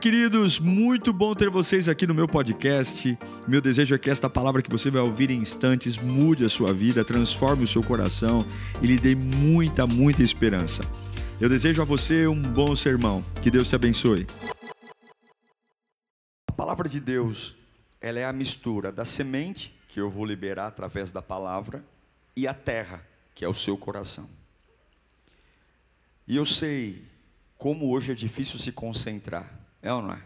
Queridos, muito bom ter vocês aqui no meu podcast. Meu desejo é que esta palavra que você vai ouvir em instantes mude a sua vida, transforme o seu coração e lhe dê muita, muita esperança. Eu desejo a você um bom sermão. Que Deus te abençoe. A palavra de Deus, ela é a mistura da semente que eu vou liberar através da palavra e a terra, que é o seu coração. E eu sei como hoje é difícil se concentrar, é ou não é?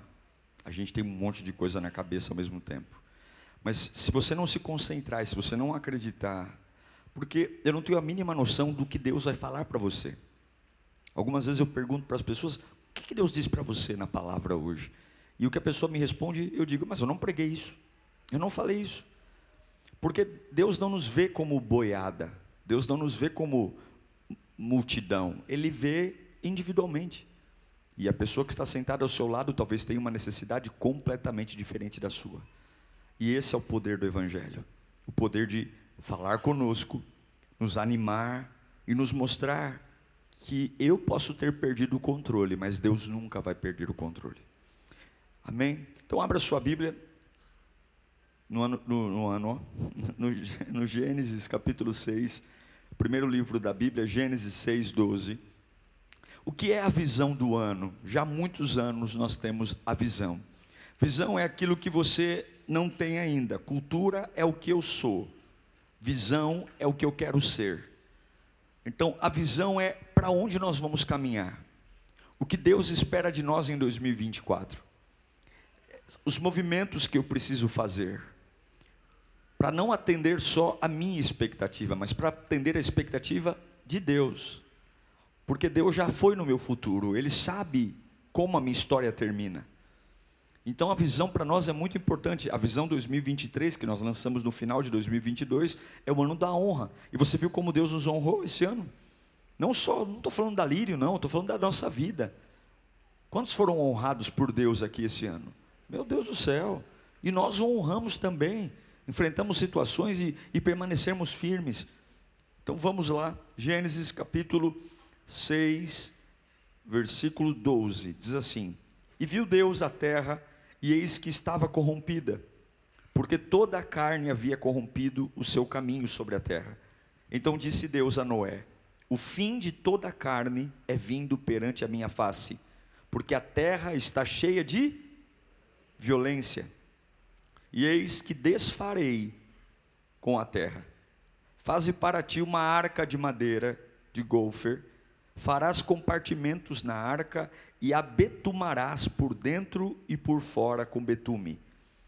A gente tem um monte de coisa na cabeça ao mesmo tempo. Mas se você não se concentrar, se você não acreditar, porque eu não tenho a mínima noção do que Deus vai falar para você. Algumas vezes eu pergunto para as pessoas: o que Deus disse para você na palavra hoje? E o que a pessoa me responde, eu digo: mas eu não preguei isso, eu não falei isso. Porque Deus não nos vê como boiada, Deus não nos vê como multidão, Ele vê individualmente. E a pessoa que está sentada ao seu lado talvez tenha uma necessidade completamente diferente da sua. E esse é o poder do Evangelho o poder de falar conosco, nos animar e nos mostrar que eu posso ter perdido o controle, mas Deus nunca vai perder o controle. Amém? Então, abra sua Bíblia no ano, no, no, no, no Gênesis capítulo 6, primeiro livro da Bíblia, Gênesis 6, 12. O que é a visão do ano? Já há muitos anos nós temos a visão. Visão é aquilo que você não tem ainda. Cultura é o que eu sou. Visão é o que eu quero ser. Então, a visão é para onde nós vamos caminhar. O que Deus espera de nós em 2024. Os movimentos que eu preciso fazer. Para não atender só a minha expectativa, mas para atender a expectativa de Deus porque Deus já foi no meu futuro, Ele sabe como a minha história termina. Então a visão para nós é muito importante. A visão 2023 que nós lançamos no final de 2022 é o ano da honra. E você viu como Deus nos honrou esse ano? Não só, não estou falando da Lírio, não, estou falando da nossa vida. Quantos foram honrados por Deus aqui esse ano? Meu Deus do céu! E nós honramos também. Enfrentamos situações e, e permanecemos firmes. Então vamos lá, Gênesis capítulo 6, versículo 12, diz assim: E viu Deus a terra, e eis que estava corrompida, porque toda a carne havia corrompido o seu caminho sobre a terra. Então disse Deus a Noé: O fim de toda a carne é vindo perante a minha face, porque a terra está cheia de violência. E eis que desfarei com a terra. Faze para ti uma arca de madeira de golfer farás compartimentos na arca e a betumarás por dentro e por fora com betume.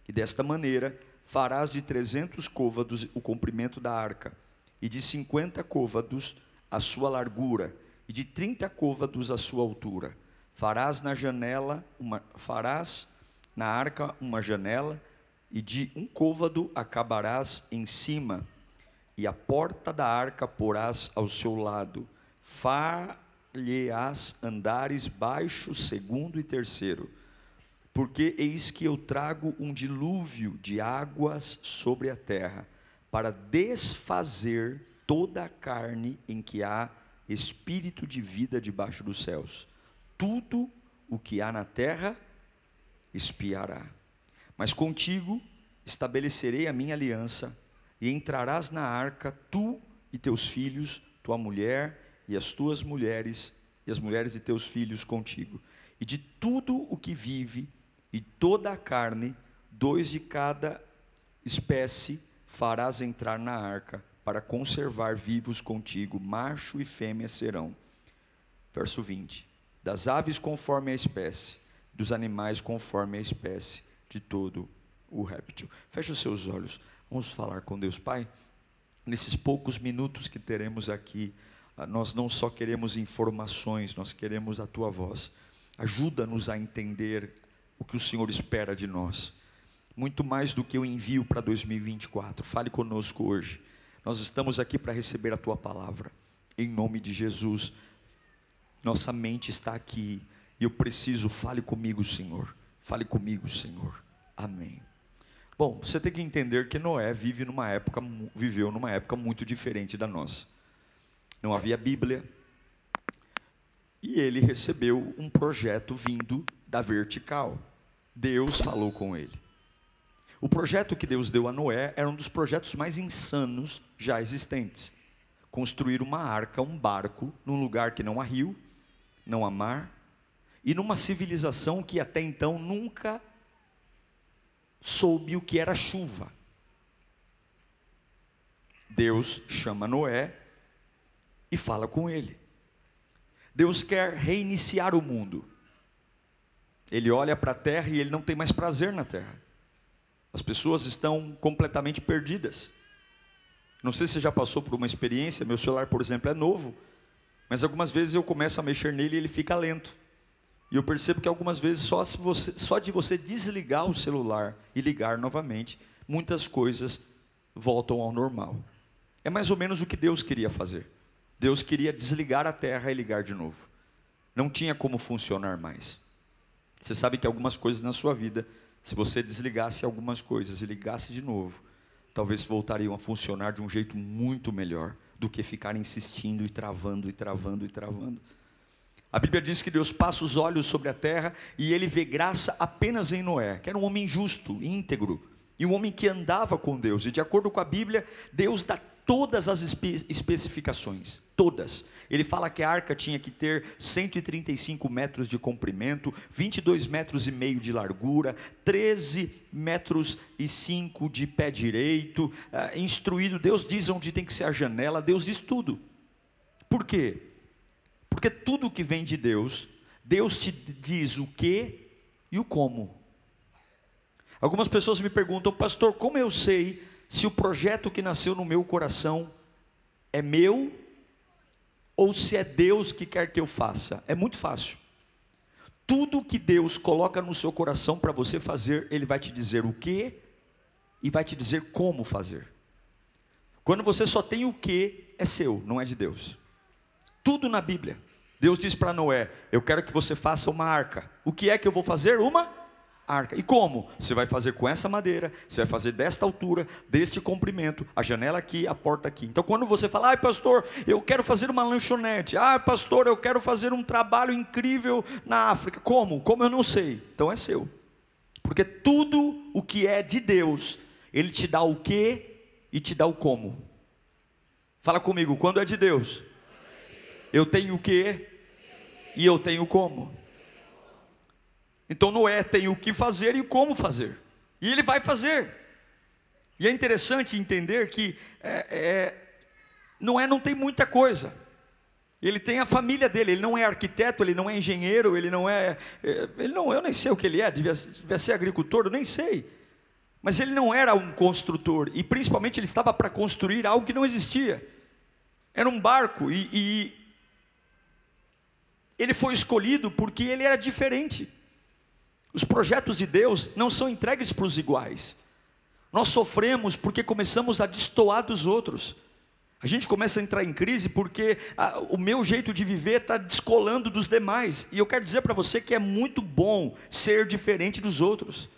E desta maneira farás de trezentos côvados o comprimento da arca, e de cinquenta côvados a sua largura, e de trinta côvados a sua altura. Farás na janela uma, farás na arca uma janela, e de um côvado acabarás em cima, e a porta da arca porás ao seu lado far-lhe-ás andares baixo, segundo e terceiro, porque eis que eu trago um dilúvio de águas sobre a terra, para desfazer toda a carne em que há espírito de vida debaixo dos céus. Tudo o que há na terra espiará. Mas contigo estabelecerei a minha aliança, e entrarás na arca, tu e teus filhos, tua mulher e as tuas mulheres e as mulheres de teus filhos contigo. E de tudo o que vive e toda a carne, dois de cada espécie farás entrar na arca para conservar vivos contigo, macho e fêmea serão. Verso 20: Das aves conforme a espécie, dos animais conforme a espécie, de todo o réptil. Feche os seus olhos, vamos falar com Deus, Pai. Nesses poucos minutos que teremos aqui, nós não só queremos informações, nós queremos a tua voz. Ajuda-nos a entender o que o Senhor espera de nós. Muito mais do que o envio para 2024. Fale conosco hoje. Nós estamos aqui para receber a tua palavra. Em nome de Jesus. Nossa mente está aqui e eu preciso, fale comigo, Senhor. Fale comigo, Senhor. Amém. Bom, você tem que entender que Noé vive numa época, viveu numa época muito diferente da nossa não havia Bíblia. E ele recebeu um projeto vindo da vertical. Deus falou com ele. O projeto que Deus deu a Noé era um dos projetos mais insanos já existentes. Construir uma arca, um barco, num lugar que não há rio, não há mar, e numa civilização que até então nunca soube o que era chuva. Deus chama Noé e fala com ele. Deus quer reiniciar o mundo. Ele olha para a terra e ele não tem mais prazer na terra. As pessoas estão completamente perdidas. Não sei se você já passou por uma experiência, meu celular, por exemplo, é novo, mas algumas vezes eu começo a mexer nele e ele fica lento. E eu percebo que algumas vezes só, você, só de você desligar o celular e ligar novamente, muitas coisas voltam ao normal. É mais ou menos o que Deus queria fazer. Deus queria desligar a terra e ligar de novo. Não tinha como funcionar mais. Você sabe que algumas coisas na sua vida, se você desligasse algumas coisas e ligasse de novo, talvez voltariam a funcionar de um jeito muito melhor do que ficar insistindo e travando e travando e travando. A Bíblia diz que Deus passa os olhos sobre a terra e ele vê graça apenas em Noé, que era um homem justo, íntegro, e um homem que andava com Deus. E de acordo com a Bíblia, Deus dá todas as espe especificações, todas. Ele fala que a arca tinha que ter 135 metros de comprimento, 22 metros e meio de largura, 13 metros e 5 de pé direito, uh, instruído, Deus diz onde tem que ser a janela, Deus diz tudo. Por quê? Porque tudo que vem de Deus, Deus te diz o que e o como. Algumas pessoas me perguntam, pastor, como eu sei se o projeto que nasceu no meu coração é meu ou se é Deus que quer que eu faça? É muito fácil. Tudo que Deus coloca no seu coração para você fazer, Ele vai te dizer o que e vai te dizer como fazer. Quando você só tem o que, é seu, não é de Deus. Tudo na Bíblia. Deus diz para Noé: Eu quero que você faça uma arca. O que é que eu vou fazer? Uma arca. E como? Você vai fazer com essa madeira, você vai fazer desta altura, deste comprimento, a janela aqui, a porta aqui. Então, quando você fala, ai pastor, eu quero fazer uma lanchonete, ai pastor, eu quero fazer um trabalho incrível na África. Como? Como eu não sei. Então é seu. Porque tudo o que é de Deus, Ele te dá o que e te dá o como. Fala comigo, quando é de Deus, eu tenho o que e eu tenho como. Então Noé tem o que fazer e como fazer. E ele vai fazer. E é interessante entender que é, é, Noé não tem muita coisa. Ele tem a família dele, ele não é arquiteto, ele não é engenheiro, ele não é. é ele não, eu nem sei o que ele é, devia, devia ser agricultor, eu nem sei. Mas ele não era um construtor, e principalmente ele estava para construir algo que não existia. Era um barco, e, e ele foi escolhido porque ele era diferente. Os projetos de Deus não são entregues para os iguais. Nós sofremos porque começamos a destoar dos outros. A gente começa a entrar em crise porque a, o meu jeito de viver está descolando dos demais. E eu quero dizer para você que é muito bom ser diferente dos outros.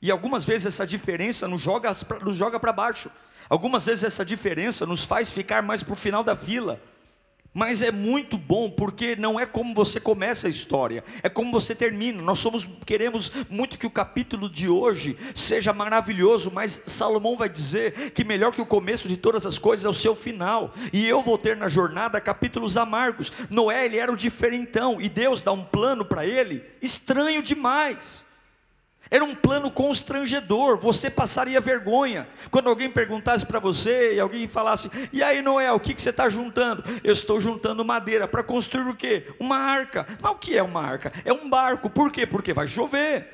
E algumas vezes essa diferença nos joga, nos joga para baixo. Algumas vezes essa diferença nos faz ficar mais para o final da fila. Mas é muito bom porque não é como você começa a história, é como você termina. Nós somos queremos muito que o capítulo de hoje seja maravilhoso, mas Salomão vai dizer que melhor que o começo de todas as coisas é o seu final. E eu vou ter na jornada capítulos amargos. Noé ele era o diferentão e Deus dá um plano para ele estranho demais. Era um plano constrangedor, você passaria vergonha. Quando alguém perguntasse para você e alguém falasse: E aí, Noé, o que, que você está juntando? Eu estou juntando madeira para construir o quê? Uma arca. Mas o que é uma arca? É um barco. Por quê? Porque vai chover.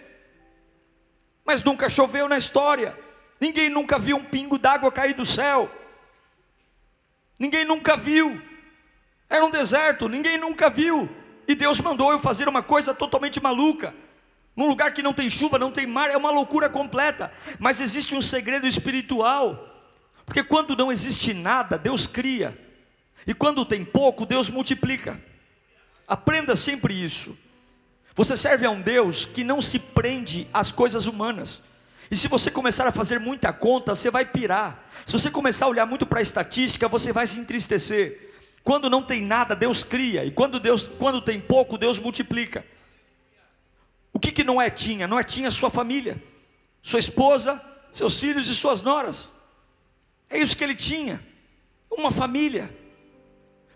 Mas nunca choveu na história. Ninguém nunca viu um pingo d'água cair do céu. Ninguém nunca viu. Era um deserto, ninguém nunca viu. E Deus mandou eu fazer uma coisa totalmente maluca. Num lugar que não tem chuva, não tem mar, é uma loucura completa. Mas existe um segredo espiritual. Porque quando não existe nada, Deus cria. E quando tem pouco, Deus multiplica. Aprenda sempre isso. Você serve a um Deus que não se prende às coisas humanas. E se você começar a fazer muita conta, você vai pirar. Se você começar a olhar muito para a estatística, você vai se entristecer. Quando não tem nada, Deus cria. E quando Deus, quando tem pouco, Deus multiplica. O que, que Noé tinha? Noé tinha sua família, sua esposa, seus filhos e suas noras. É isso que ele tinha, uma família.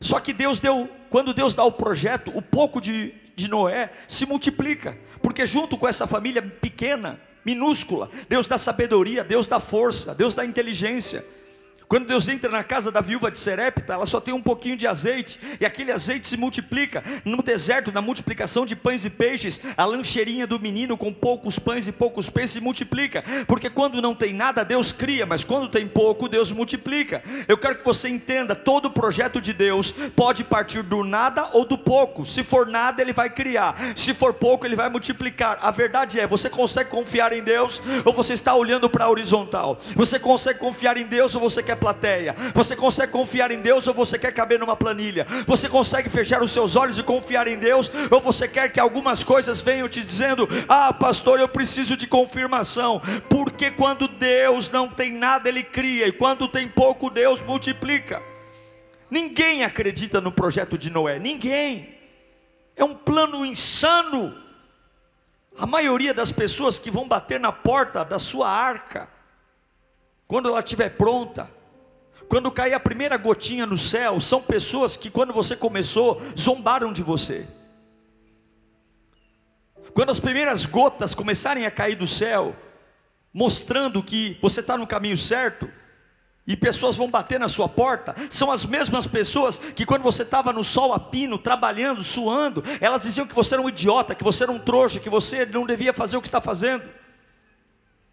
Só que Deus deu, quando Deus dá o projeto, o pouco de, de Noé se multiplica, porque junto com essa família pequena, minúscula, Deus dá sabedoria, Deus dá força, Deus dá inteligência. Quando Deus entra na casa da viúva de Serepta, ela só tem um pouquinho de azeite, e aquele azeite se multiplica. No deserto, na multiplicação de pães e peixes, a lancheirinha do menino com poucos pães e poucos peixes se multiplica. Porque quando não tem nada, Deus cria, mas quando tem pouco, Deus multiplica. Eu quero que você entenda: todo projeto de Deus pode partir do nada ou do pouco. Se for nada, Ele vai criar, se for pouco, Ele vai multiplicar. A verdade é: você consegue confiar em Deus ou você está olhando para a horizontal? Você consegue confiar em Deus ou você quer plateia? Você consegue confiar em Deus ou você quer caber numa planilha? Você consegue fechar os seus olhos e confiar em Deus ou você quer que algumas coisas venham te dizendo: "Ah, pastor, eu preciso de confirmação"? Porque quando Deus não tem nada, ele cria e quando tem pouco, Deus multiplica. Ninguém acredita no projeto de Noé, ninguém. É um plano insano. A maioria das pessoas que vão bater na porta da sua arca, quando ela estiver pronta, quando cair a primeira gotinha no céu, são pessoas que quando você começou, zombaram de você. Quando as primeiras gotas começarem a cair do céu, mostrando que você está no caminho certo, e pessoas vão bater na sua porta, são as mesmas pessoas que quando você estava no sol a pino, trabalhando, suando, elas diziam que você era um idiota, que você era um trouxa, que você não devia fazer o que está fazendo.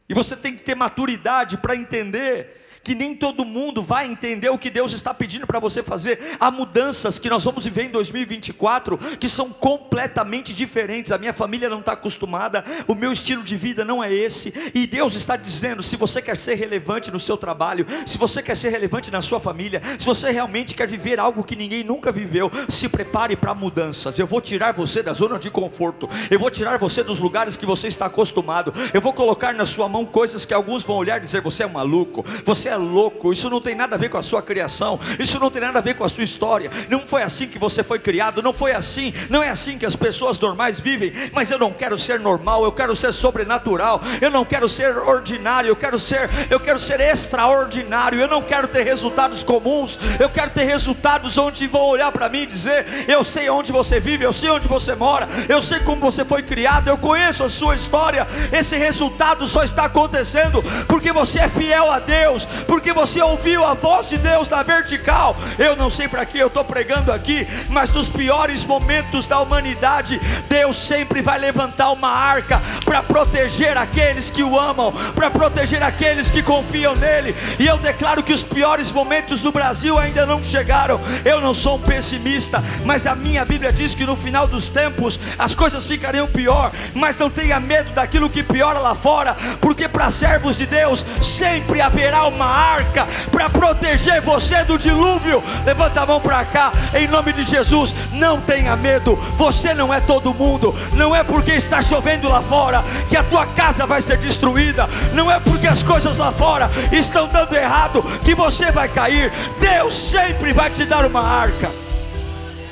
E você tem que ter maturidade para entender que nem todo mundo vai entender o que Deus está pedindo para você fazer. Há mudanças que nós vamos viver em 2024 que são completamente diferentes. A minha família não está acostumada, o meu estilo de vida não é esse. E Deus está dizendo: se você quer ser relevante no seu trabalho, se você quer ser relevante na sua família, se você realmente quer viver algo que ninguém nunca viveu, se prepare para mudanças. Eu vou tirar você da zona de conforto, eu vou tirar você dos lugares que você está acostumado, eu vou colocar na sua mão coisas que alguns vão olhar e dizer: você é maluco, você é louco, isso não tem nada a ver com a sua criação, isso não tem nada a ver com a sua história. Não foi assim que você foi criado, não foi assim, não é assim que as pessoas normais vivem. Mas eu não quero ser normal, eu quero ser sobrenatural, eu não quero ser ordinário, eu quero ser, eu quero ser extraordinário, eu não quero ter resultados comuns, eu quero ter resultados onde vão olhar para mim e dizer: Eu sei onde você vive, eu sei onde você mora, eu sei como você foi criado, eu conheço a sua história. Esse resultado só está acontecendo porque você é fiel a Deus, porque você ouviu a voz de Deus na vertical. Eu não sei para que eu estou pregando aqui, mas nos piores momentos da humanidade, Deus sempre vai levantar uma arca para proteger aqueles que o amam, para proteger aqueles que confiam nele. E eu declaro que os piores momentos do Brasil ainda não chegaram. Eu não sou um pessimista, mas a minha Bíblia diz que no final dos tempos as coisas ficariam pior. Mas não tenha medo daquilo que piora lá fora, porque para servos de Deus sempre haverá uma arca para proteger você do dilúvio. Levanta a mão para cá, em nome de Jesus. Não tenha medo, você não é todo mundo. Não é porque está chovendo lá fora que a tua casa vai ser destruída. Não é porque as coisas lá fora estão dando errado que você vai cair. Deus sempre vai te dar uma arca.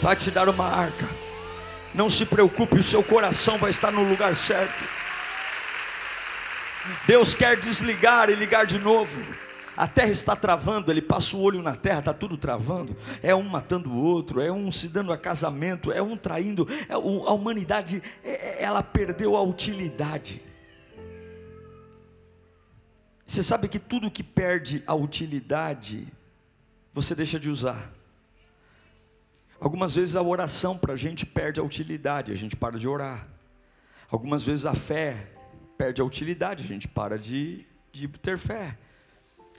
Vai te dar uma arca. Não se preocupe, o seu coração vai estar no lugar certo. Deus quer desligar e ligar de novo a terra está travando, ele passa o olho na terra, está tudo travando, é um matando o outro, é um se dando a casamento, é um traindo, é, a humanidade, é, é, ela perdeu a utilidade. Você sabe que tudo que perde a utilidade, você deixa de usar. Algumas vezes a oração para a gente perde a utilidade, a gente para de orar. Algumas vezes a fé perde a utilidade, a gente para de, de ter fé.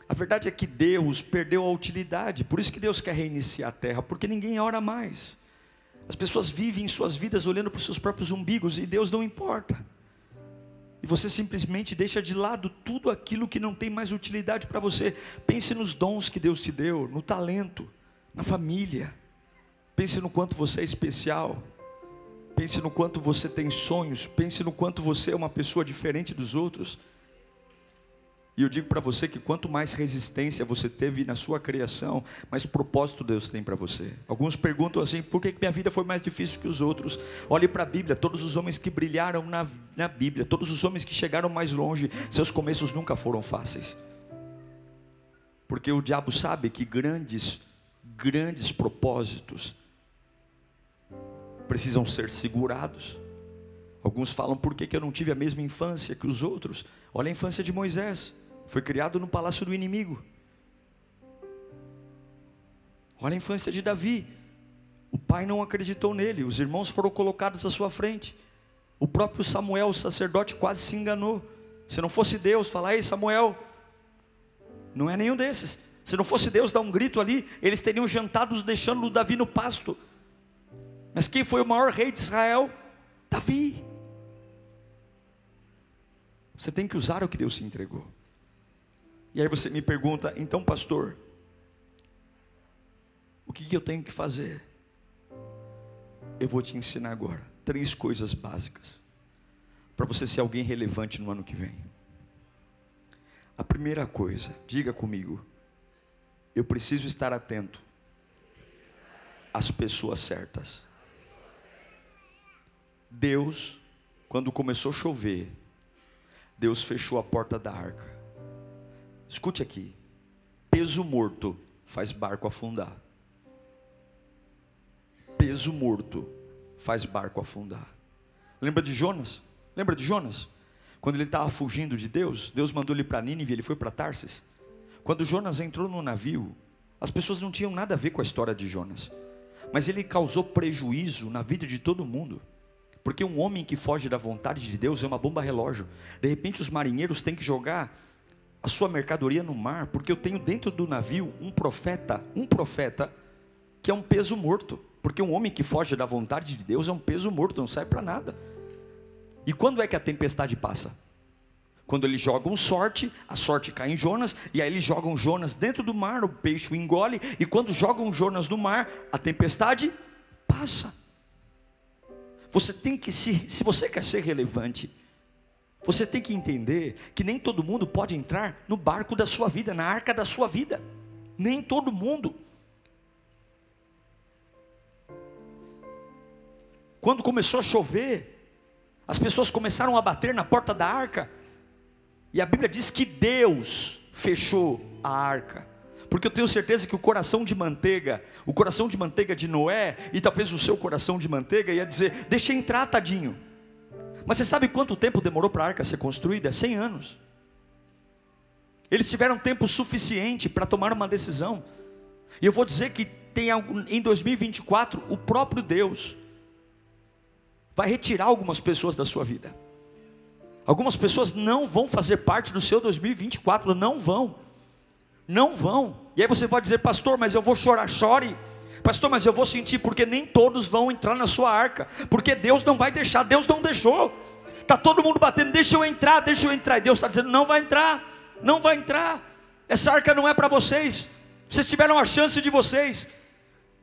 A verdade é que Deus perdeu a utilidade, por isso que Deus quer reiniciar a terra, porque ninguém ora mais. As pessoas vivem suas vidas olhando para os seus próprios umbigos e Deus não importa. E você simplesmente deixa de lado tudo aquilo que não tem mais utilidade para você. Pense nos dons que Deus te deu, no talento, na família. Pense no quanto você é especial. Pense no quanto você tem sonhos. Pense no quanto você é uma pessoa diferente dos outros. E eu digo para você que quanto mais resistência você teve na sua criação, mais propósito Deus tem para você. Alguns perguntam assim: por que minha vida foi mais difícil que os outros? Olhe para a Bíblia, todos os homens que brilharam na, na Bíblia, todos os homens que chegaram mais longe, seus começos nunca foram fáceis. Porque o diabo sabe que grandes, grandes propósitos precisam ser segurados. Alguns falam: por que, que eu não tive a mesma infância que os outros? Olha a infância de Moisés. Foi criado no palácio do inimigo. Olha a infância de Davi. O pai não acreditou nele, os irmãos foram colocados à sua frente. O próprio Samuel, o sacerdote, quase se enganou. Se não fosse Deus falar, ei Samuel, não é nenhum desses. Se não fosse Deus dar um grito ali, eles teriam jantado deixando Davi no pasto. Mas quem foi o maior rei de Israel? Davi. Você tem que usar o que Deus te entregou. E aí você me pergunta, então, pastor, o que, eu tenho que fazer? Eu vou te ensinar agora três coisas básicas para você ser alguém relevante no ano que vem. A primeira coisa, diga comigo, eu preciso estar atento às pessoas certas. Deus, quando começou a chover, Deus fechou a porta da arca. Escute aqui: peso morto faz barco afundar. Peso morto faz barco afundar. Lembra de Jonas? Lembra de Jonas? Quando ele estava fugindo de Deus, Deus mandou ele para Nínive, ele foi para Tarsis. Quando Jonas entrou no navio, as pessoas não tinham nada a ver com a história de Jonas, mas ele causou prejuízo na vida de todo mundo. Porque um homem que foge da vontade de Deus é uma bomba relógio. De repente os marinheiros têm que jogar a sua mercadoria no mar, porque eu tenho dentro do navio um profeta, um profeta que é um peso morto, porque um homem que foge da vontade de Deus é um peso morto, não serve para nada. E quando é que a tempestade passa? Quando eles jogam sorte, a sorte cai em Jonas, e aí eles jogam Jonas dentro do mar, o peixe o engole, e quando jogam Jonas no mar, a tempestade passa. Você tem que se, se você quer ser relevante, você tem que entender que nem todo mundo pode entrar no barco da sua vida, na arca da sua vida. Nem todo mundo. Quando começou a chover, as pessoas começaram a bater na porta da arca. E a Bíblia diz que Deus fechou a arca. Porque eu tenho certeza que o coração de manteiga, o coração de manteiga de Noé, e talvez o seu coração de manteiga, ia dizer: Deixa entrar, tadinho. Mas você sabe quanto tempo demorou para a arca ser construída? 100 anos. Eles tiveram tempo suficiente para tomar uma decisão. E eu vou dizer que tem em 2024 o próprio Deus vai retirar algumas pessoas da sua vida. Algumas pessoas não vão fazer parte do seu 2024, não vão. Não vão. E aí você pode dizer, pastor, mas eu vou chorar, chore. Pastor, mas eu vou sentir porque nem todos vão entrar na sua arca, porque Deus não vai deixar, Deus não deixou. Tá todo mundo batendo, deixa eu entrar, deixa eu entrar. E Deus está dizendo, não vai entrar, não vai entrar. Essa arca não é para vocês. Vocês tiveram a chance de vocês.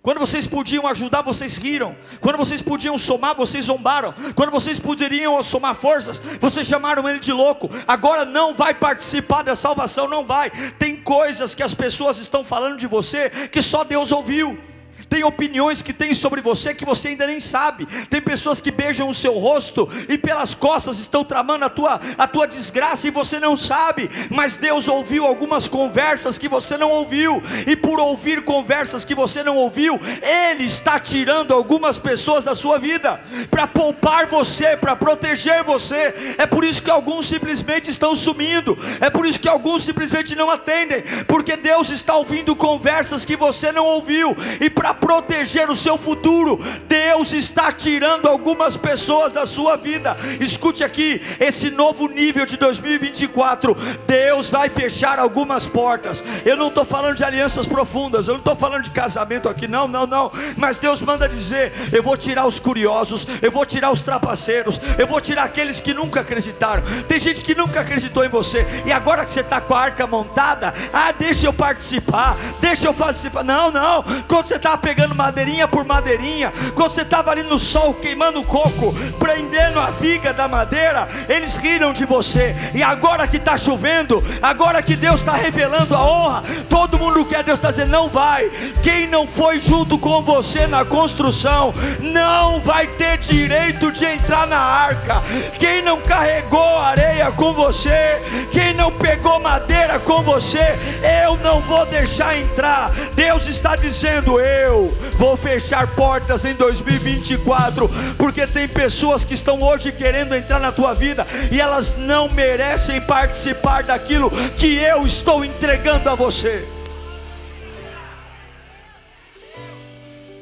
Quando vocês podiam ajudar, vocês riram. Quando vocês podiam somar, vocês zombaram. Quando vocês poderiam somar forças, vocês chamaram ele de louco. Agora não vai participar da salvação, não vai. Tem coisas que as pessoas estão falando de você que só Deus ouviu. Tem opiniões que tem sobre você que você ainda nem sabe. Tem pessoas que beijam o seu rosto e pelas costas estão tramando a tua, a tua desgraça e você não sabe. Mas Deus ouviu algumas conversas que você não ouviu. E por ouvir conversas que você não ouviu, Ele está tirando algumas pessoas da sua vida para poupar você, para proteger você. É por isso que alguns simplesmente estão sumindo. É por isso que alguns simplesmente não atendem. Porque Deus está ouvindo conversas que você não ouviu. E para proteger o seu futuro. Deus está tirando algumas pessoas da sua vida. Escute aqui, esse novo nível de 2024, Deus vai fechar algumas portas. Eu não estou falando de alianças profundas, eu não estou falando de casamento aqui, não, não, não. Mas Deus manda dizer: eu vou tirar os curiosos, eu vou tirar os trapaceiros, eu vou tirar aqueles que nunca acreditaram. Tem gente que nunca acreditou em você, e agora que você está com a arca montada, ah, deixa eu participar, deixa eu participar. Não, não, quando você está pegando pegando madeirinha por madeirinha, quando você estava ali no sol queimando o coco, prendendo a viga da madeira, eles riram de você. E agora que está chovendo, agora que Deus está revelando a honra, todo mundo quer, Deus está dizendo: não vai. Quem não foi junto com você na construção, não vai ter direito de entrar na arca. Quem não carregou areia com você, quem não pegou madeira com você, eu não vou deixar entrar. Deus está dizendo: eu vou fechar portas em 2024, porque tem pessoas que estão hoje querendo entrar na tua vida e elas não merecem participar daquilo que eu estou entregando a você.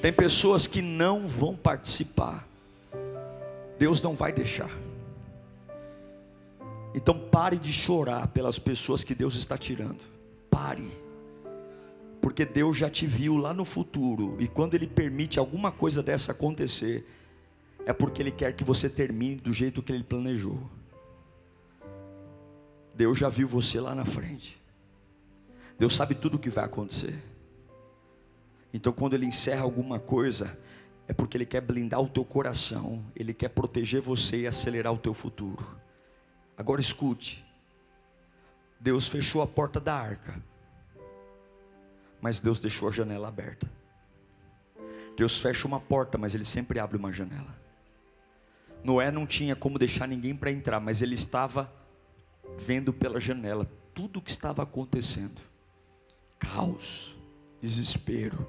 Tem pessoas que não vão participar. Deus não vai deixar. Então pare de chorar pelas pessoas que Deus está tirando. Pare. Porque Deus já te viu lá no futuro. E quando Ele permite alguma coisa dessa acontecer, é porque Ele quer que você termine do jeito que Ele planejou. Deus já viu você lá na frente. Deus sabe tudo o que vai acontecer. Então, quando Ele encerra alguma coisa, é porque Ele quer blindar o teu coração, Ele quer proteger você e acelerar o teu futuro. Agora escute: Deus fechou a porta da arca, mas Deus deixou a janela aberta. Deus fecha uma porta, mas Ele sempre abre uma janela. Noé não tinha como deixar ninguém para entrar, mas ele estava vendo pela janela tudo o que estava acontecendo caos, desespero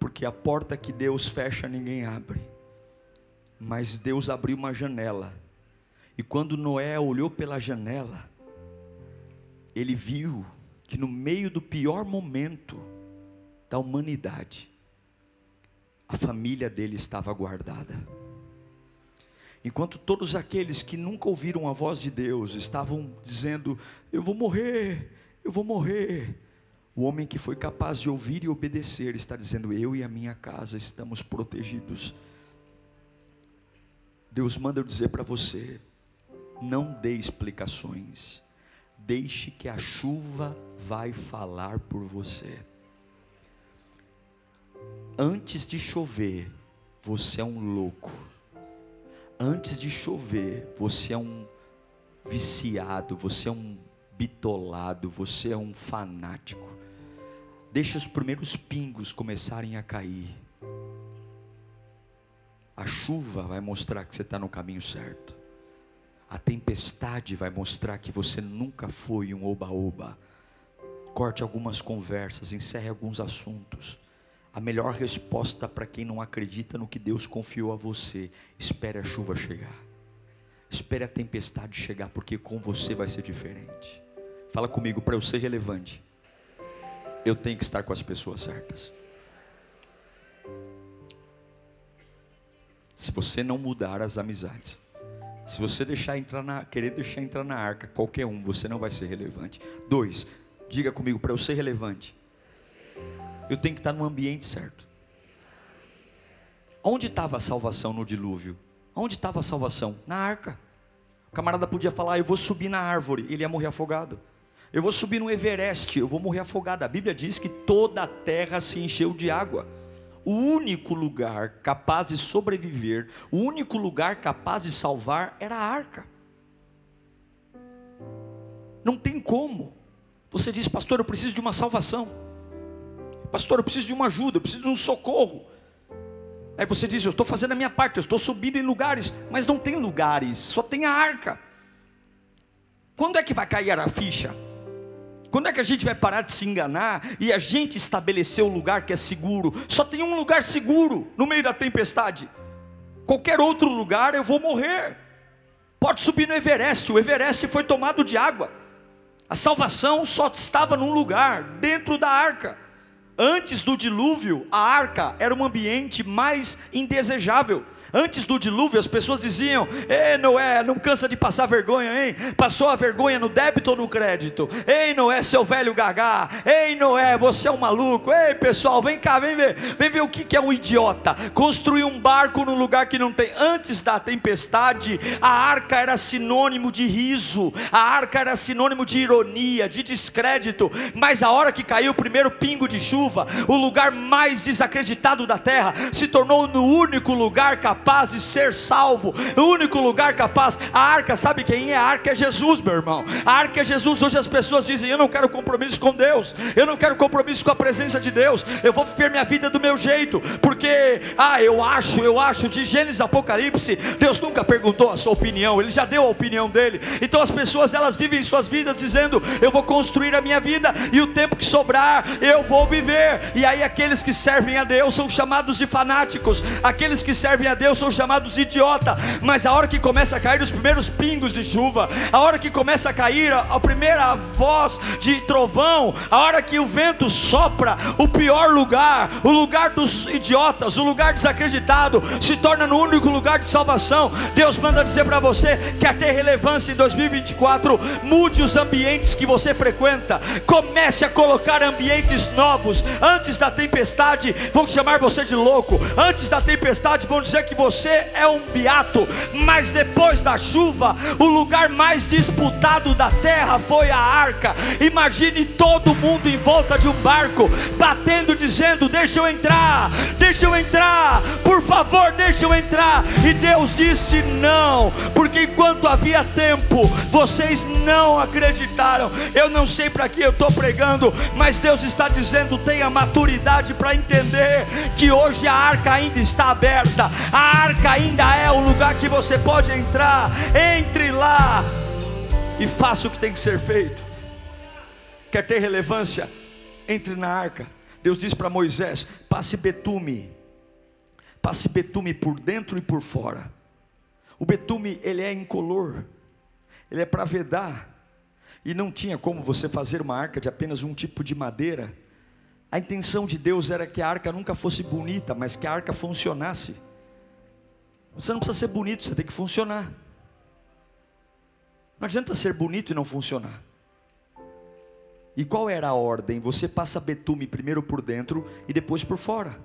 porque a porta que Deus fecha, ninguém abre. Mas Deus abriu uma janela. E quando Noé olhou pela janela, ele viu que no meio do pior momento da humanidade, a família dele estava guardada. Enquanto todos aqueles que nunca ouviram a voz de Deus estavam dizendo: Eu vou morrer, eu vou morrer, o homem que foi capaz de ouvir e obedecer está dizendo: Eu e a minha casa estamos protegidos. Deus manda eu dizer para você: não dê explicações, deixe que a chuva vai falar por você. Antes de chover, você é um louco. Antes de chover, você é um viciado, você é um bitolado, você é um fanático. Deixa os primeiros pingos começarem a cair. A chuva vai mostrar que você está no caminho certo. A tempestade vai mostrar que você nunca foi um oba-oba. Corte algumas conversas, encerre alguns assuntos. A melhor resposta para quem não acredita no que Deus confiou a você: espere a chuva chegar. Espere a tempestade chegar, porque com você vai ser diferente. Fala comigo para eu ser relevante eu tenho que estar com as pessoas certas. Se você não mudar as amizades, se você deixar entrar na, querer deixar entrar na arca qualquer um, você não vai ser relevante. Dois, diga comigo, para eu ser relevante, eu tenho que estar no ambiente certo. Onde estava a salvação no dilúvio? Onde estava a salvação? Na arca. O camarada podia falar, ah, eu vou subir na árvore, ele ia morrer afogado. Eu vou subir no Everest, eu vou morrer afogado. A Bíblia diz que toda a terra se encheu de água. O único lugar capaz de sobreviver, o único lugar capaz de salvar era a arca. Não tem como. Você diz, pastor, eu preciso de uma salvação. Pastor, eu preciso de uma ajuda, eu preciso de um socorro. Aí você diz, eu estou fazendo a minha parte, eu estou subindo em lugares, mas não tem lugares, só tem a arca. Quando é que vai cair a ficha? Quando é que a gente vai parar de se enganar e a gente estabelecer o lugar que é seguro? Só tem um lugar seguro no meio da tempestade. Qualquer outro lugar eu vou morrer. Pode subir no Everest, o Everest foi tomado de água. A salvação só estava num lugar, dentro da arca. Antes do dilúvio, a arca era um ambiente mais indesejável. Antes do dilúvio, as pessoas diziam: Ei, Noé, não cansa de passar vergonha, hein? Passou a vergonha no débito ou no crédito? Ei, Noé, seu velho gagá. Ei, Noé, você é um maluco. Ei, pessoal, vem cá, vem ver. Vem ver o que é um idiota. Construir um barco num lugar que não tem. Antes da tempestade, a arca era sinônimo de riso, a arca era sinônimo de ironia, de descrédito. Mas a hora que caiu o primeiro pingo de chuva, o lugar mais desacreditado da terra se tornou no único lugar capaz capaz de ser salvo, o único lugar capaz. A arca, sabe quem é? A arca é Jesus, meu irmão. A arca é Jesus. Hoje as pessoas dizem: Eu não quero compromisso com Deus, eu não quero compromisso com a presença de Deus, eu vou viver minha vida do meu jeito, porque, ah, eu acho, eu acho, de Gênesis Apocalipse, Deus nunca perguntou a sua opinião, Ele já deu a opinião dele. Então as pessoas elas vivem suas vidas dizendo: Eu vou construir a minha vida e o tempo que sobrar eu vou viver. E aí aqueles que servem a Deus são chamados de fanáticos, aqueles que servem a Deus Deus são chamados idiota, mas a hora que começa a cair os primeiros pingos de chuva, a hora que começa a cair a, a primeira voz de trovão, a hora que o vento sopra, o pior lugar, o lugar dos idiotas, o lugar desacreditado, se torna no único lugar de salvação. Deus manda dizer para você que ter relevância em 2024, mude os ambientes que você frequenta, comece a colocar ambientes novos. Antes da tempestade, vão chamar você de louco, antes da tempestade, vão dizer que você é um beato, mas depois da chuva, o lugar mais disputado da terra foi a arca. Imagine todo mundo em volta de um barco, batendo, dizendo: Deixa eu entrar, deixa eu entrar, por favor, deixa eu entrar. E Deus disse: Não, porque enquanto havia tempo, vocês não acreditaram. Eu não sei para que eu estou pregando, mas Deus está dizendo: tenha maturidade para entender que hoje a arca ainda está aberta, a arca ainda é o lugar que você pode entrar. Entre lá e faça o que tem que ser feito. Quer ter relevância? Entre na arca. Deus diz para Moisés: passe betume, passe betume por dentro e por fora. O betume ele é incolor, ele é para vedar, e não tinha como você fazer uma arca de apenas um tipo de madeira. A intenção de Deus era que a arca nunca fosse bonita, mas que a arca funcionasse. Você não precisa ser bonito, você tem que funcionar. Não adianta ser bonito e não funcionar. E qual era a ordem? Você passa betume primeiro por dentro e depois por fora.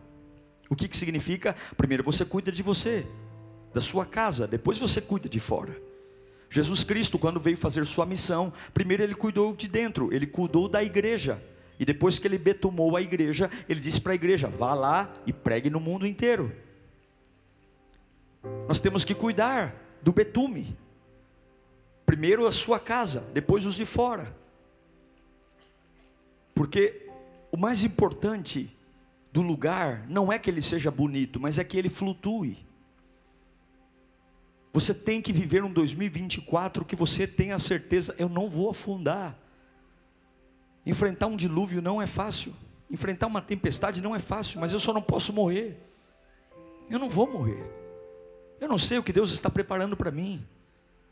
O que, que significa? Primeiro você cuida de você, da sua casa, depois você cuida de fora. Jesus Cristo, quando veio fazer sua missão, primeiro ele cuidou de dentro, ele cuidou da igreja. E depois que ele betumou a igreja, ele disse para a igreja: vá lá e pregue no mundo inteiro. Nós temos que cuidar do betume. Primeiro a sua casa, depois os de fora. Porque o mais importante do lugar não é que ele seja bonito, mas é que ele flutue. Você tem que viver um 2024 que você tenha certeza, eu não vou afundar. Enfrentar um dilúvio não é fácil. Enfrentar uma tempestade não é fácil, mas eu só não posso morrer. Eu não vou morrer. Eu não sei o que Deus está preparando para mim,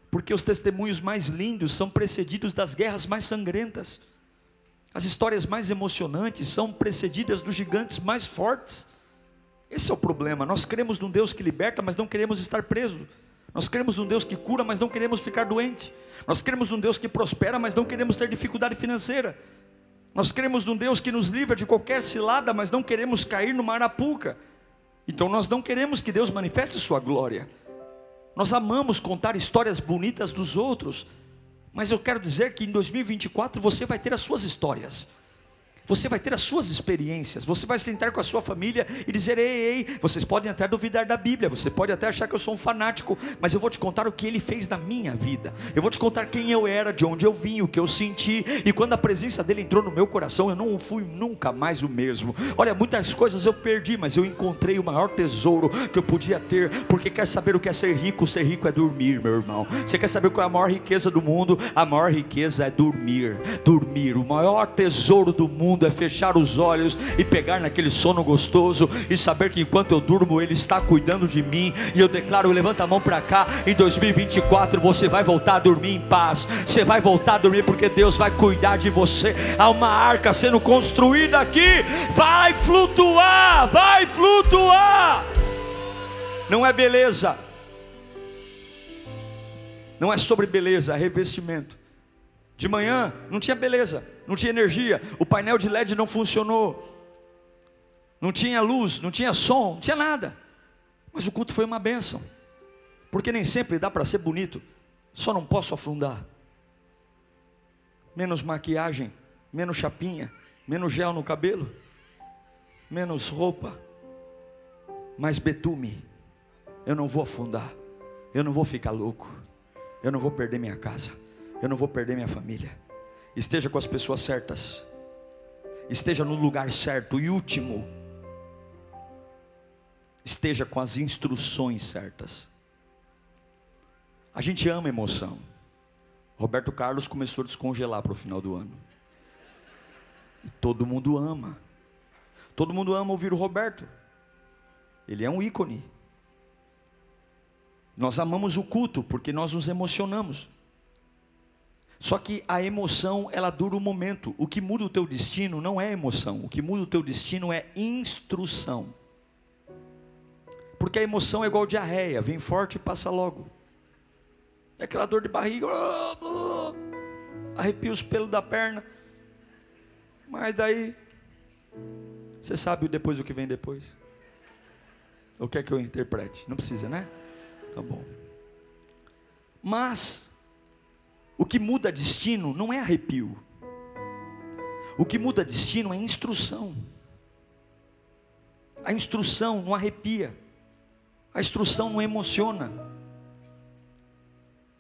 porque os testemunhos mais lindos são precedidos das guerras mais sangrentas, as histórias mais emocionantes são precedidas dos gigantes mais fortes. Esse é o problema. Nós queremos num Deus que liberta, mas não queremos estar preso. Nós queremos num Deus que cura, mas não queremos ficar doente. Nós queremos num Deus que prospera, mas não queremos ter dificuldade financeira. Nós queremos num Deus que nos livra de qualquer cilada, mas não queremos cair numa arapuca. Então nós não queremos que Deus manifeste Sua glória. Nós amamos contar histórias bonitas dos outros, mas eu quero dizer que em 2024 você vai ter as suas histórias. Você vai ter as suas experiências, você vai sentar com a sua família e dizer: ei, ei, vocês podem até duvidar da Bíblia, você pode até achar que eu sou um fanático, mas eu vou te contar o que ele fez na minha vida, eu vou te contar quem eu era, de onde eu vim, o que eu senti, e quando a presença dele entrou no meu coração, eu não fui nunca mais o mesmo. Olha, muitas coisas eu perdi, mas eu encontrei o maior tesouro que eu podia ter, porque quer saber o que é ser rico? Ser rico é dormir, meu irmão. Você quer saber qual é a maior riqueza do mundo? A maior riqueza é dormir, dormir, o maior tesouro do mundo mundo é fechar os olhos e pegar naquele sono gostoso e saber que enquanto eu durmo, Ele está cuidando de mim. E eu declaro: levanta a mão para cá, em 2024 você vai voltar a dormir em paz, você vai voltar a dormir porque Deus vai cuidar de você. Há uma arca sendo construída aqui, vai flutuar, vai flutuar. não é beleza. Não é sobre beleza, é revestimento. De manhã não tinha beleza, não tinha energia, o painel de LED não funcionou, não tinha luz, não tinha som, não tinha nada. Mas o culto foi uma bênção, porque nem sempre dá para ser bonito, só não posso afundar. Menos maquiagem, menos chapinha, menos gel no cabelo, menos roupa, mais betume. Eu não vou afundar, eu não vou ficar louco, eu não vou perder minha casa, eu não vou perder minha família. Esteja com as pessoas certas, esteja no lugar certo. E último, esteja com as instruções certas. A gente ama emoção. Roberto Carlos começou a descongelar para o final do ano. E todo mundo ama. Todo mundo ama ouvir o Roberto. Ele é um ícone. Nós amamos o culto porque nós nos emocionamos. Só que a emoção, ela dura um momento. O que muda o teu destino não é emoção. O que muda o teu destino é instrução. Porque a emoção é igual diarreia, vem forte e passa logo. É aquela dor de barriga, arrepia os pelos da perna. Mas daí, você sabe depois o que vem depois? O que é que eu interprete? Não precisa, né? Tá bom. Mas, o que muda destino não é arrepio. O que muda destino é instrução. A instrução não arrepia. A instrução não emociona.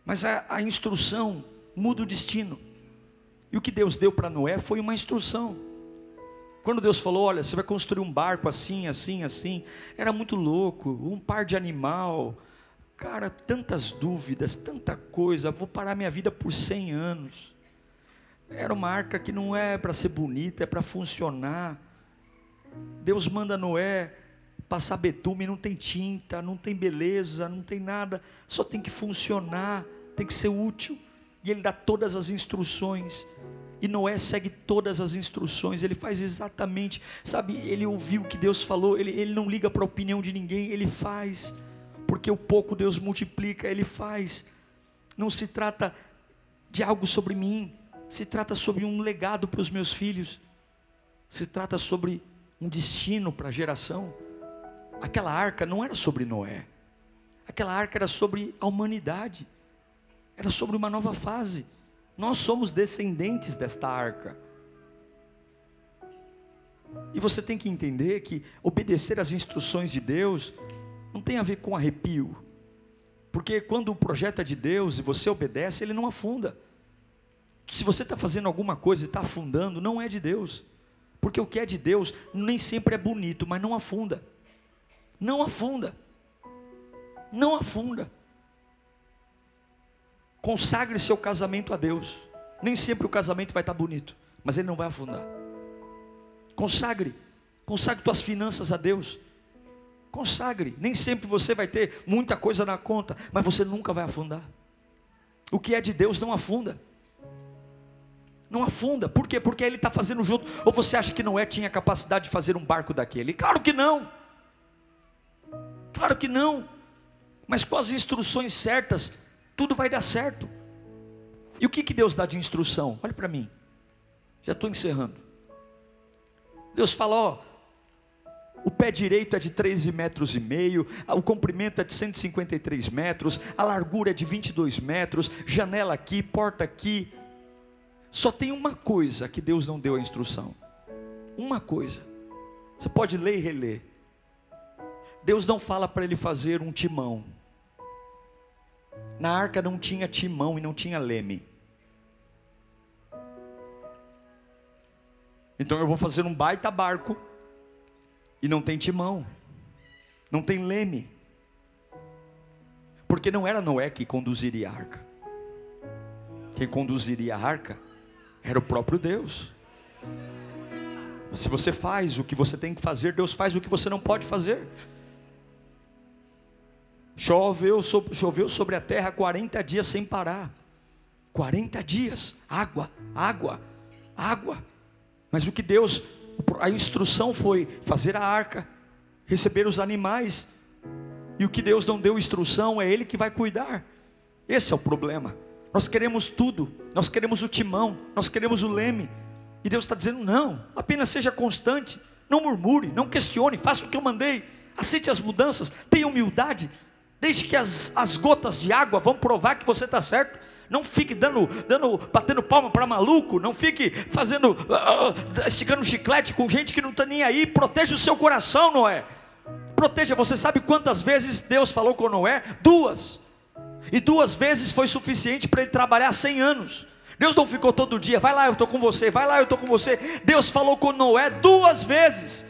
Mas a, a instrução muda o destino. E o que Deus deu para Noé foi uma instrução. Quando Deus falou: Olha, você vai construir um barco assim, assim, assim, era muito louco, um par de animal. Cara, tantas dúvidas, tanta coisa. Vou parar minha vida por 100 anos. Era uma arca que não é para ser bonita, é para funcionar. Deus manda Noé passar betume, não tem tinta, não tem beleza, não tem nada, só tem que funcionar, tem que ser útil. E ele dá todas as instruções. E Noé segue todas as instruções, ele faz exatamente, sabe, ele ouviu o que Deus falou, ele, ele não liga para a opinião de ninguém, ele faz, porque o pouco Deus multiplica, ele faz. Não se trata de algo sobre mim, se trata sobre um legado para os meus filhos, se trata sobre um destino para a geração. Aquela arca não era sobre Noé, aquela arca era sobre a humanidade, era sobre uma nova fase. Nós somos descendentes desta arca. E você tem que entender que obedecer às instruções de Deus não tem a ver com arrepio. Porque quando o projeto é de Deus e você obedece, ele não afunda. Se você está fazendo alguma coisa e está afundando, não é de Deus. Porque o que é de Deus nem sempre é bonito, mas não afunda. Não afunda. Não afunda. Consagre seu casamento a Deus. Nem sempre o casamento vai estar bonito, mas ele não vai afundar. Consagre. Consagre tuas finanças a Deus. Consagre. Nem sempre você vai ter muita coisa na conta, mas você nunca vai afundar. O que é de Deus não afunda. Não afunda. Por quê? Porque ele está fazendo junto. Ou você acha que Noé tinha capacidade de fazer um barco daquele? Claro que não. Claro que não. Mas com as instruções certas, tudo vai dar certo. E o que, que Deus dá de instrução? Olha para mim, já estou encerrando. Deus fala: ó, o pé direito é de 13 metros e meio, o comprimento é de 153 metros, a largura é de 22 metros, janela aqui, porta aqui. Só tem uma coisa que Deus não deu a instrução. Uma coisa. Você pode ler e reler. Deus não fala para ele fazer um timão. Na arca não tinha timão e não tinha leme. Então eu vou fazer um baita barco e não tem timão, não tem leme. Porque não era Noé que conduziria a arca. Quem conduziria a arca era o próprio Deus. Se você faz o que você tem que fazer, Deus faz o que você não pode fazer. Choveu, choveu sobre a terra 40 dias sem parar. 40 dias, água, água, água. Mas o que Deus, a instrução foi fazer a arca, receber os animais, E o que Deus não deu instrução é Ele que vai cuidar. Esse é o problema. Nós queremos tudo, nós queremos o timão, nós queremos o leme. E Deus está dizendo: não, apenas seja constante, não murmure, não questione, faça o que eu mandei, aceite as mudanças, tenha humildade, deixe que as, as gotas de água vão provar que você está certo. Não fique dando, dando, batendo palma para maluco. Não fique fazendo, uh, esticando chiclete com gente que não está nem aí. Proteja o seu coração, Noé. Proteja. Você sabe quantas vezes Deus falou com Noé? Duas. E duas vezes foi suficiente para ele trabalhar 100 anos. Deus não ficou todo dia, vai lá, eu estou com você, vai lá, eu estou com você. Deus falou com Noé duas vezes.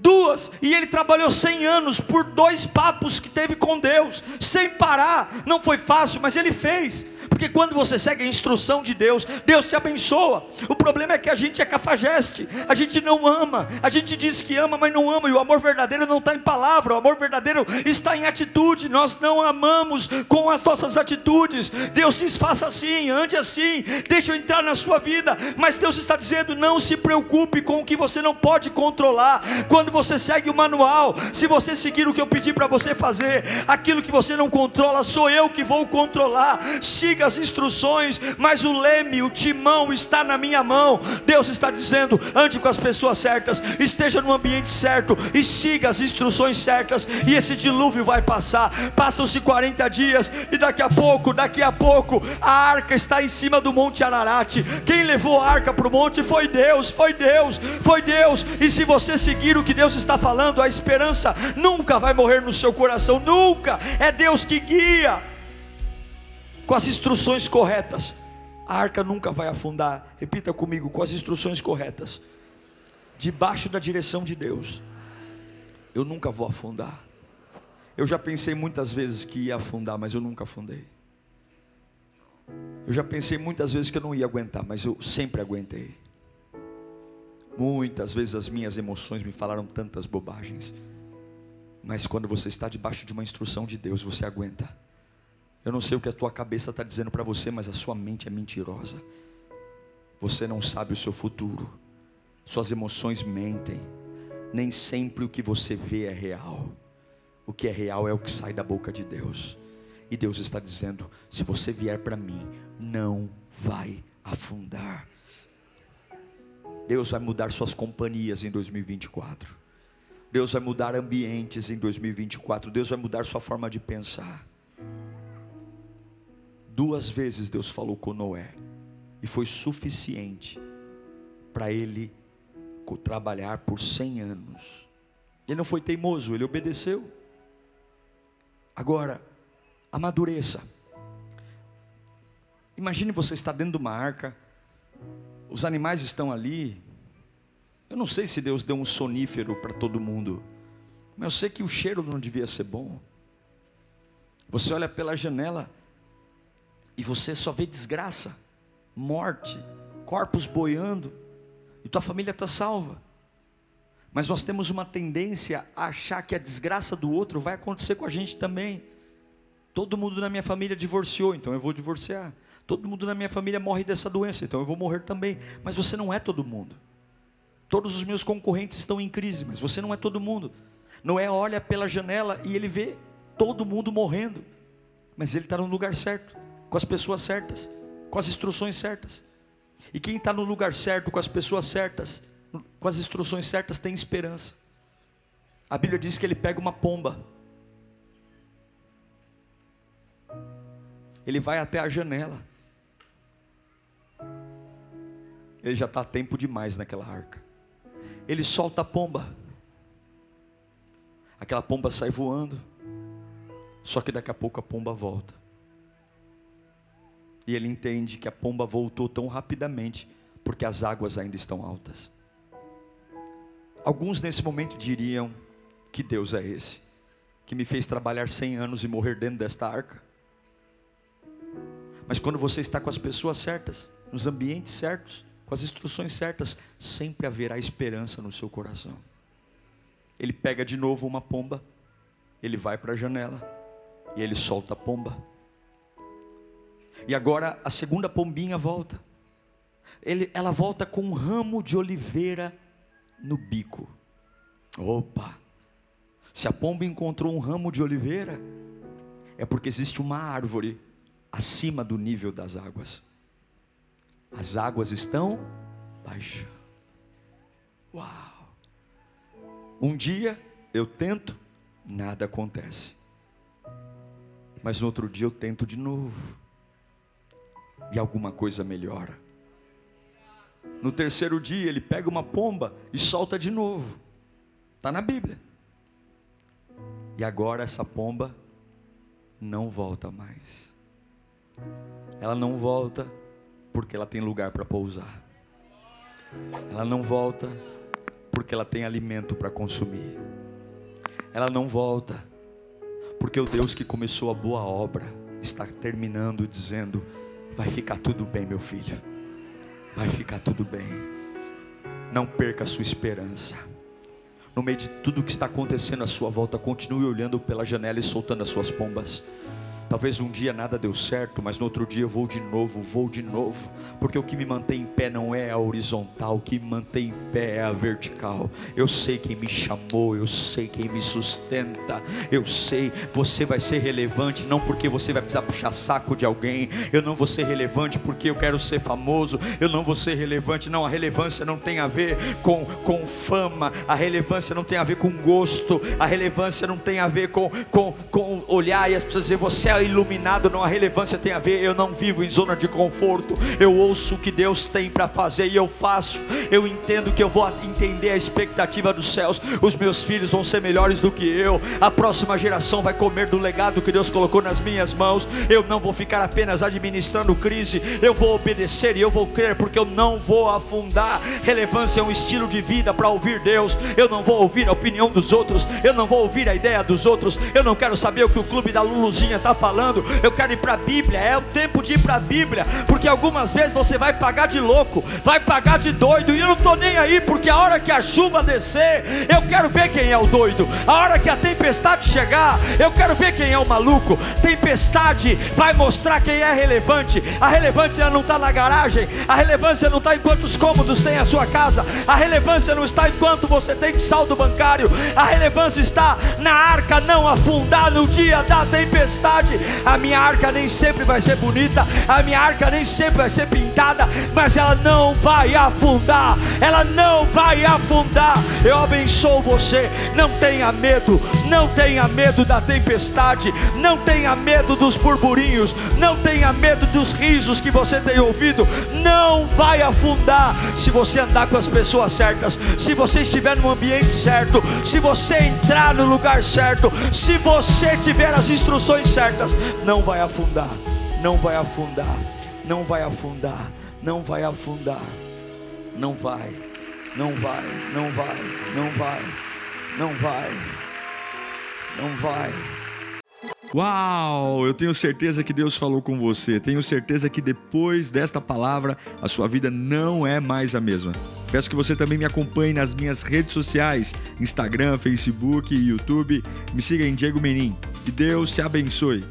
Duas, e ele trabalhou 100 anos por dois papos que teve com Deus, sem parar. Não foi fácil, mas ele fez. Porque quando você segue a instrução de Deus, Deus te abençoa. O problema é que a gente é cafajeste, a gente não ama, a gente diz que ama, mas não ama, e o amor verdadeiro não está em palavra, o amor verdadeiro está em atitude. Nós não amamos com as nossas atitudes. Deus diz: faça assim, ande assim, deixa eu entrar na sua vida. Mas Deus está dizendo: não se preocupe com o que você não pode controlar. Quando você segue o manual, se você seguir o que eu pedi para você fazer, aquilo que você não controla, sou eu que vou controlar. Siga siga as instruções, mas o leme, o timão está na minha mão. Deus está dizendo: ande com as pessoas certas, esteja no ambiente certo e siga as instruções certas, e esse dilúvio vai passar. Passam-se 40 dias, e daqui a pouco, daqui a pouco, a arca está em cima do Monte Ararat. Quem levou a arca para o monte foi Deus, foi Deus, foi Deus. E se você seguir o que Deus está falando, a esperança nunca vai morrer no seu coração, nunca. É Deus que guia com as instruções corretas, a arca nunca vai afundar. Repita comigo: com as instruções corretas, debaixo da direção de Deus, eu nunca vou afundar. Eu já pensei muitas vezes que ia afundar, mas eu nunca afundei. Eu já pensei muitas vezes que eu não ia aguentar, mas eu sempre aguentei. Muitas vezes as minhas emoções me falaram tantas bobagens. Mas quando você está debaixo de uma instrução de Deus, você aguenta. Eu não sei o que a tua cabeça está dizendo para você, mas a sua mente é mentirosa. Você não sabe o seu futuro. Suas emoções mentem. Nem sempre o que você vê é real. O que é real é o que sai da boca de Deus. E Deus está dizendo: se você vier para mim, não vai afundar. Deus vai mudar suas companhias em 2024. Deus vai mudar ambientes em 2024. Deus vai mudar sua forma de pensar. Duas vezes Deus falou com Noé, e foi suficiente para ele trabalhar por cem anos. Ele não foi teimoso, ele obedeceu. Agora, amadureça. Imagine você estar dentro de uma arca, os animais estão ali. Eu não sei se Deus deu um sonífero para todo mundo, mas eu sei que o cheiro não devia ser bom. Você olha pela janela, e você só vê desgraça, morte, corpos boiando, e tua família está salva. Mas nós temos uma tendência a achar que a desgraça do outro vai acontecer com a gente também. Todo mundo na minha família divorciou, então eu vou divorciar. Todo mundo na minha família morre dessa doença, então eu vou morrer também. Mas você não é todo mundo. Todos os meus concorrentes estão em crise, mas você não é todo mundo. Noé olha pela janela e ele vê todo mundo morrendo, mas ele está no lugar certo com as pessoas certas, com as instruções certas. E quem está no lugar certo, com as pessoas certas, com as instruções certas, tem esperança. A Bíblia diz que ele pega uma pomba, ele vai até a janela, ele já está tempo demais naquela arca. Ele solta a pomba, aquela pomba sai voando, só que daqui a pouco a pomba volta. E ele entende que a pomba voltou tão rapidamente porque as águas ainda estão altas. Alguns nesse momento diriam: Que Deus é esse? Que me fez trabalhar 100 anos e morrer dentro desta arca? Mas quando você está com as pessoas certas, nos ambientes certos, com as instruções certas, sempre haverá esperança no seu coração. Ele pega de novo uma pomba, ele vai para a janela e ele solta a pomba. E agora a segunda pombinha volta. Ele, ela volta com um ramo de oliveira no bico. Opa! Se a pomba encontrou um ramo de oliveira, é porque existe uma árvore acima do nível das águas. As águas estão baixando. Uau! Um dia eu tento, nada acontece. Mas no outro dia eu tento de novo. E alguma coisa melhora. No terceiro dia ele pega uma pomba e solta de novo. Está na Bíblia. E agora essa pomba não volta mais. Ela não volta porque ela tem lugar para pousar. Ela não volta porque ela tem alimento para consumir. Ela não volta porque o Deus que começou a boa obra está terminando dizendo: vai ficar tudo bem, meu filho. Vai ficar tudo bem. Não perca a sua esperança. No meio de tudo que está acontecendo à sua volta, continue olhando pela janela e soltando as suas pombas. Talvez um dia nada deu certo, mas no outro dia eu vou de novo, vou de novo, porque o que me mantém em pé não é a horizontal, o que me mantém em pé é a vertical. Eu sei quem me chamou, eu sei quem me sustenta, eu sei, você vai ser relevante não porque você vai precisar puxar saco de alguém, eu não vou ser relevante porque eu quero ser famoso, eu não vou ser relevante, não, a relevância não tem a ver com, com fama, a relevância não tem a ver com gosto, a relevância não tem a ver com, com, com olhar e as pessoas dizer você é iluminado não a relevância tem a ver. Eu não vivo em zona de conforto. Eu ouço o que Deus tem para fazer e eu faço. Eu entendo que eu vou entender a expectativa dos céus. Os meus filhos vão ser melhores do que eu. A próxima geração vai comer do legado que Deus colocou nas minhas mãos. Eu não vou ficar apenas administrando crise. Eu vou obedecer e eu vou crer porque eu não vou afundar. Relevância é um estilo de vida para ouvir Deus. Eu não vou ouvir a opinião dos outros. Eu não vou ouvir a ideia dos outros. Eu não quero saber o que o clube da Luluzinha está falando falando, eu quero ir para a Bíblia, é o tempo de ir para a Bíblia, porque algumas vezes você vai pagar de louco, vai pagar de doido, e eu não estou nem aí, porque a hora que a chuva descer, eu quero ver quem é o doido, a hora que a tempestade chegar, eu quero ver quem é o maluco. Tempestade vai mostrar quem é relevante, a relevância não está na garagem, a relevância não está em quantos cômodos tem a sua casa, a relevância não está em quanto você tem de saldo bancário, a relevância está na arca não afundar no dia da tempestade. A minha arca nem sempre vai ser bonita, a minha arca nem sempre vai ser pintada, mas ela não vai afundar. Ela não vai afundar. Eu abençoo você. Não tenha medo, não tenha medo da tempestade, não tenha medo dos burburinhos, não tenha medo dos risos que você tem ouvido. Não vai afundar se você andar com as pessoas certas, se você estiver no ambiente certo, se você entrar no lugar certo, se você tiver as instruções certas não vai afundar, não vai afundar, não vai afundar, não vai afundar, não vai, não vai, não vai, não vai, não vai, não vai. Uau! Eu tenho certeza que Deus falou com você. Tenho certeza que depois desta palavra a sua vida não é mais a mesma. Peço que você também me acompanhe nas minhas redes sociais: Instagram, Facebook YouTube. Me siga em Diego Menin. Que Deus te abençoe.